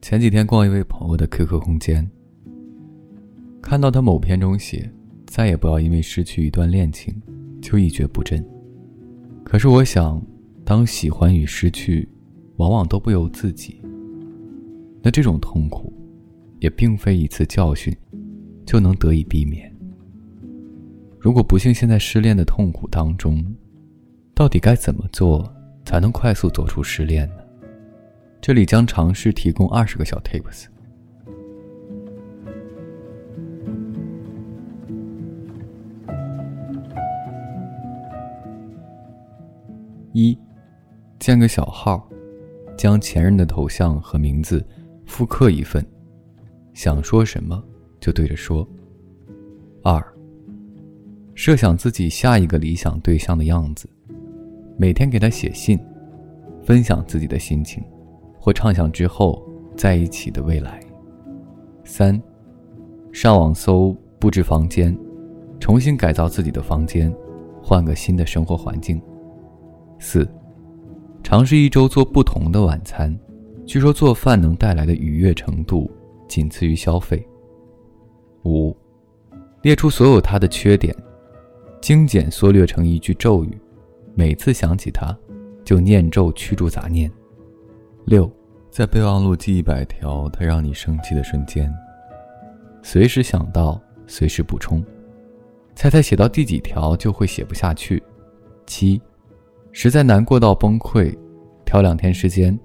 前几天逛一位朋友的 QQ 空间，看到他某篇中写：“再也不要因为失去一段恋情就一蹶不振。”可是我想，当喜欢与失去往往都不由自己，那这种痛苦也并非一次教训就能得以避免。如果不幸陷在失恋的痛苦当中，到底该怎么做才能快速走出失恋呢？这里将尝试提供二十个小 tips。一，建个小号，将前任的头像和名字复刻一份，想说什么就对着说。二，设想自己下一个理想对象的样子，每天给他写信，分享自己的心情。或畅想之后在一起的未来。三，上网搜布置房间，重新改造自己的房间，换个新的生活环境。四，尝试一周做不同的晚餐，据说做饭能带来的愉悦程度仅次于消费。五，列出所有他的缺点，精简缩略成一句咒语，每次想起他，就念咒驱逐杂念。六，在备忘录记一百条他让你生气的瞬间，随时想到，随时补充。猜猜写到第几条就会写不下去。七，实在难过到崩溃，挑两天时间，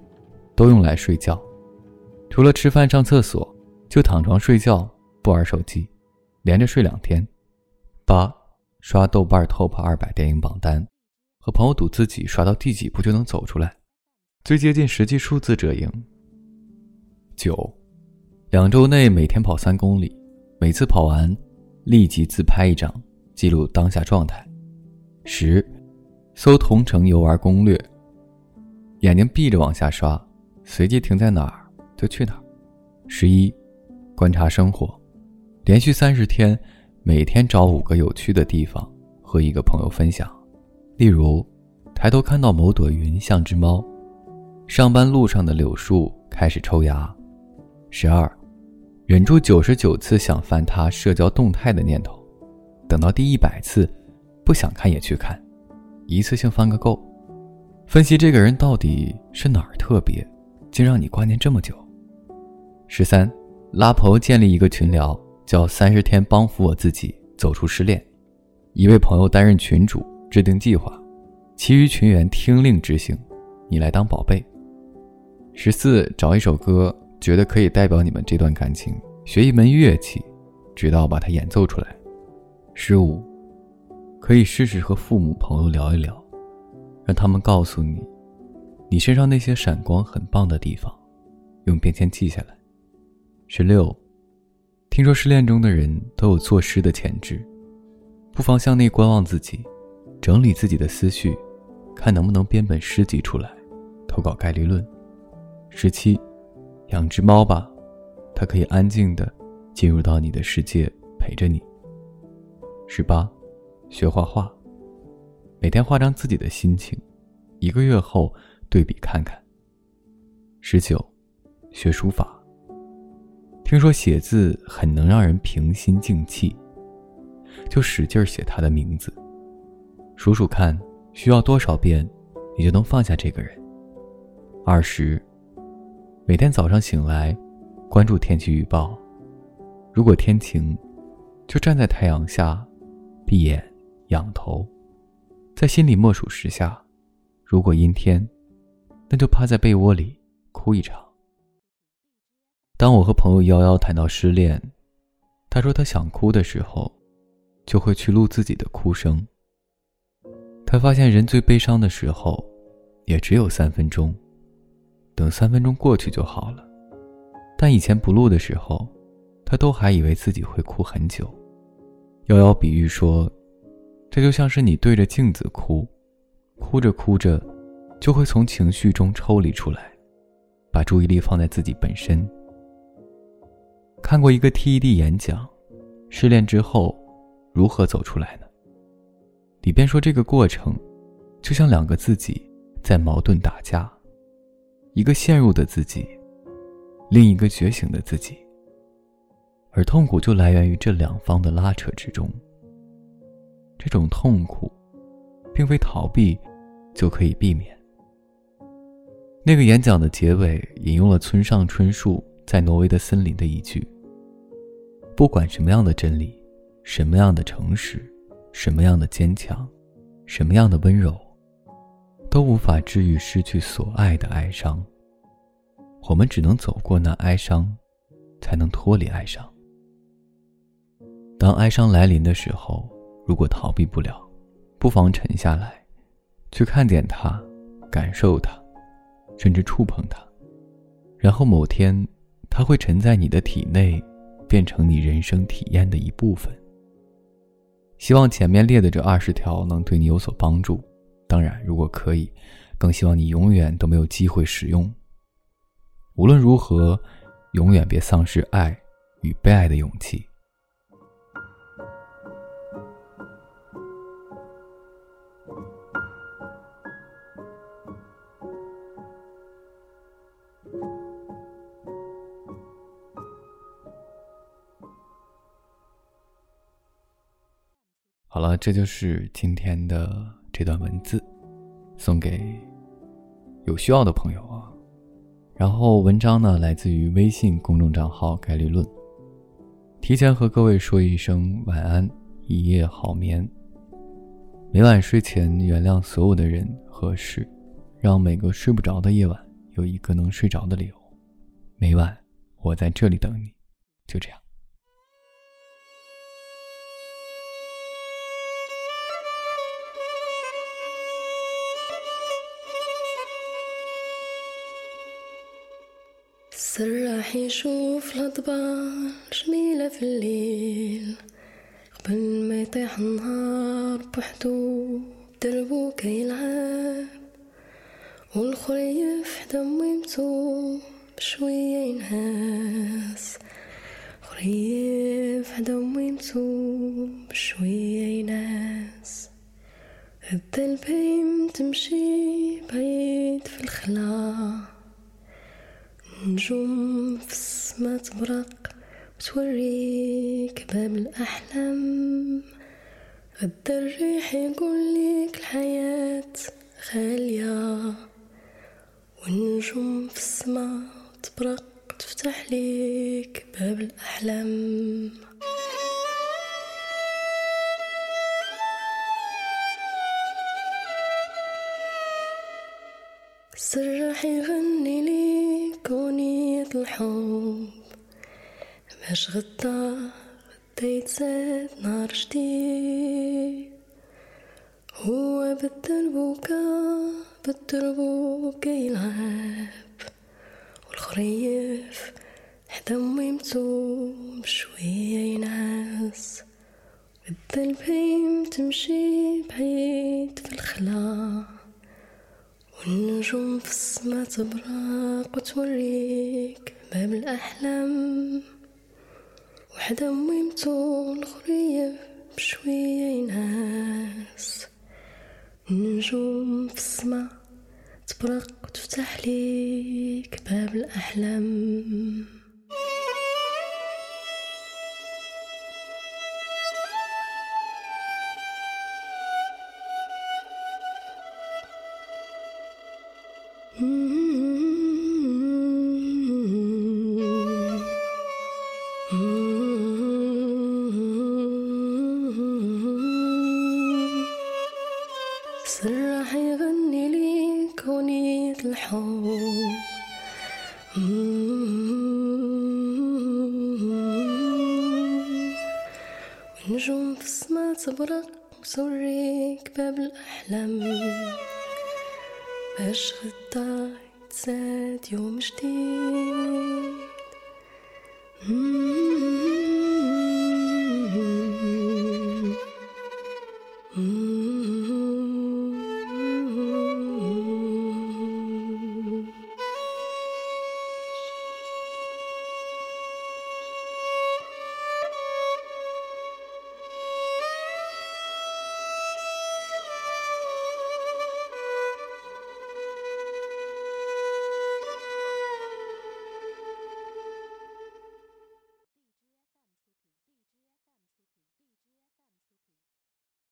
都用来睡觉，除了吃饭上厕所，就躺床睡觉，不玩手机，连着睡两天。八，刷豆瓣 TOP 二百电影榜单，和朋友赌自己刷到第几步就能走出来。最接近实际数字者赢。九，两周内每天跑三公里，每次跑完立即自拍一张，记录当下状态。十，搜同城游玩攻略，眼睛闭着往下刷，随即停在哪儿就去哪儿。十一，观察生活，连续三十天，每天找五个有趣的地方和一个朋友分享，例如，抬头看到某朵云像只猫。上班路上的柳树开始抽芽。十二，忍住九十九次想翻他社交动态的念头，等到第一百次，不想看也去看，一次性翻个够。分析这个人到底是哪儿特别，竟让你挂念这么久。十三，拉朋友建立一个群聊，叫“三十天帮扶我自己走出失恋”，一位朋友担任群主，制定计划，其余群员听令执行，你来当宝贝。十四，找一首歌，觉得可以代表你们这段感情，学一门乐器，直到把它演奏出来。十五，可以试试和父母朋友聊一聊，让他们告诉你，你身上那些闪光很棒的地方，用便签记下来。十六，听说失恋中的人都有作诗的潜质，不妨向内观望自己，整理自己的思绪，看能不能编本诗集出来，投稿概率论。十七，养只猫吧，它可以安静的进入到你的世界，陪着你。十八，学画画，每天画张自己的心情，一个月后对比看看。十九，学书法，听说写字很能让人平心静气，就使劲写他的名字，数数看需要多少遍，你就能放下这个人。二十。每天早上醒来，关注天气预报。如果天晴，就站在太阳下，闭眼仰头，在心里默数十下；如果阴天，那就趴在被窝里哭一场。当我和朋友幺幺谈到失恋，他说他想哭的时候，就会去录自己的哭声。他发现人最悲伤的时候，也只有三分钟。等三分钟过去就好了，但以前不录的时候，他都还以为自己会哭很久。瑶瑶比喻说，这就像是你对着镜子哭，哭着哭着，就会从情绪中抽离出来，把注意力放在自己本身。看过一个 TED 演讲，失恋之后如何走出来呢？里边说这个过程，就像两个自己在矛盾打架，一个陷入的自己，另一个觉醒的自己。而痛苦就来源于这两方的拉扯之中。这种痛苦，并非逃避就可以避免。那个演讲的结尾引用了村上春树在《挪威的森林》的一句：“不管什么样的真理，什么样的诚实，什么样的坚强，什么样的温柔，都无法治愈失去所爱的哀伤。我们只能走过那哀伤，才能脱离哀伤。当哀伤来临的时候，如果逃避不了，不妨沉下来，去看见它，感受它。”甚至触碰它，然后某天，它会沉在你的体内，变成你人生体验的一部分。希望前面列的这二十条能对你有所帮助。当然，如果可以，更希望你永远都没有机会使用。无论如何，永远别丧失爱与被爱的勇气。好了，这就是今天的这段文字，送给有需要的朋友啊。然后文章呢，来自于微信公众账号“概率论”。提前和各位说一声晚安，一夜好眠。每晚睡前原谅所有的人和事，让每个睡不着的夜晚有一个能睡着的理由。每晚我在这里等你，就这样。سراح يشوف الأضبار جميلة في الليل. قبل ما يطيح النهار بوحدو دربو كيلعب والخريف حدا ميمتو بشوية ينهاس. خريف حدا ميمتو بشوية يناس الدلبيم تمشي بعيد في الخلا نجوم في السما تبرق وتوريك باب الأحلام. غدا الريح يقولك الحياة غالية. والنجوم في السما تبرق تفتح ليك باب الأحلام. السراح يغني ليك أغنية الحب. باش غدا غدا يتزاد نهار جديد؟ هو بالدربوكة بالدربوكة يلعب. والخريف حدا ميمتو بشوية ينعس. البهيم تمشي تبرق وتوريك باب الأحلام. وحدة ميمتو الخريف بشوية يناس النجوم في السما تبرق وتفتح ليك باب الأحلام. سراح ليك أغنية الحب. ونجوم في السما تبرق وتوريك باب الأحلام. باش غدا يتزاد يوم جديد.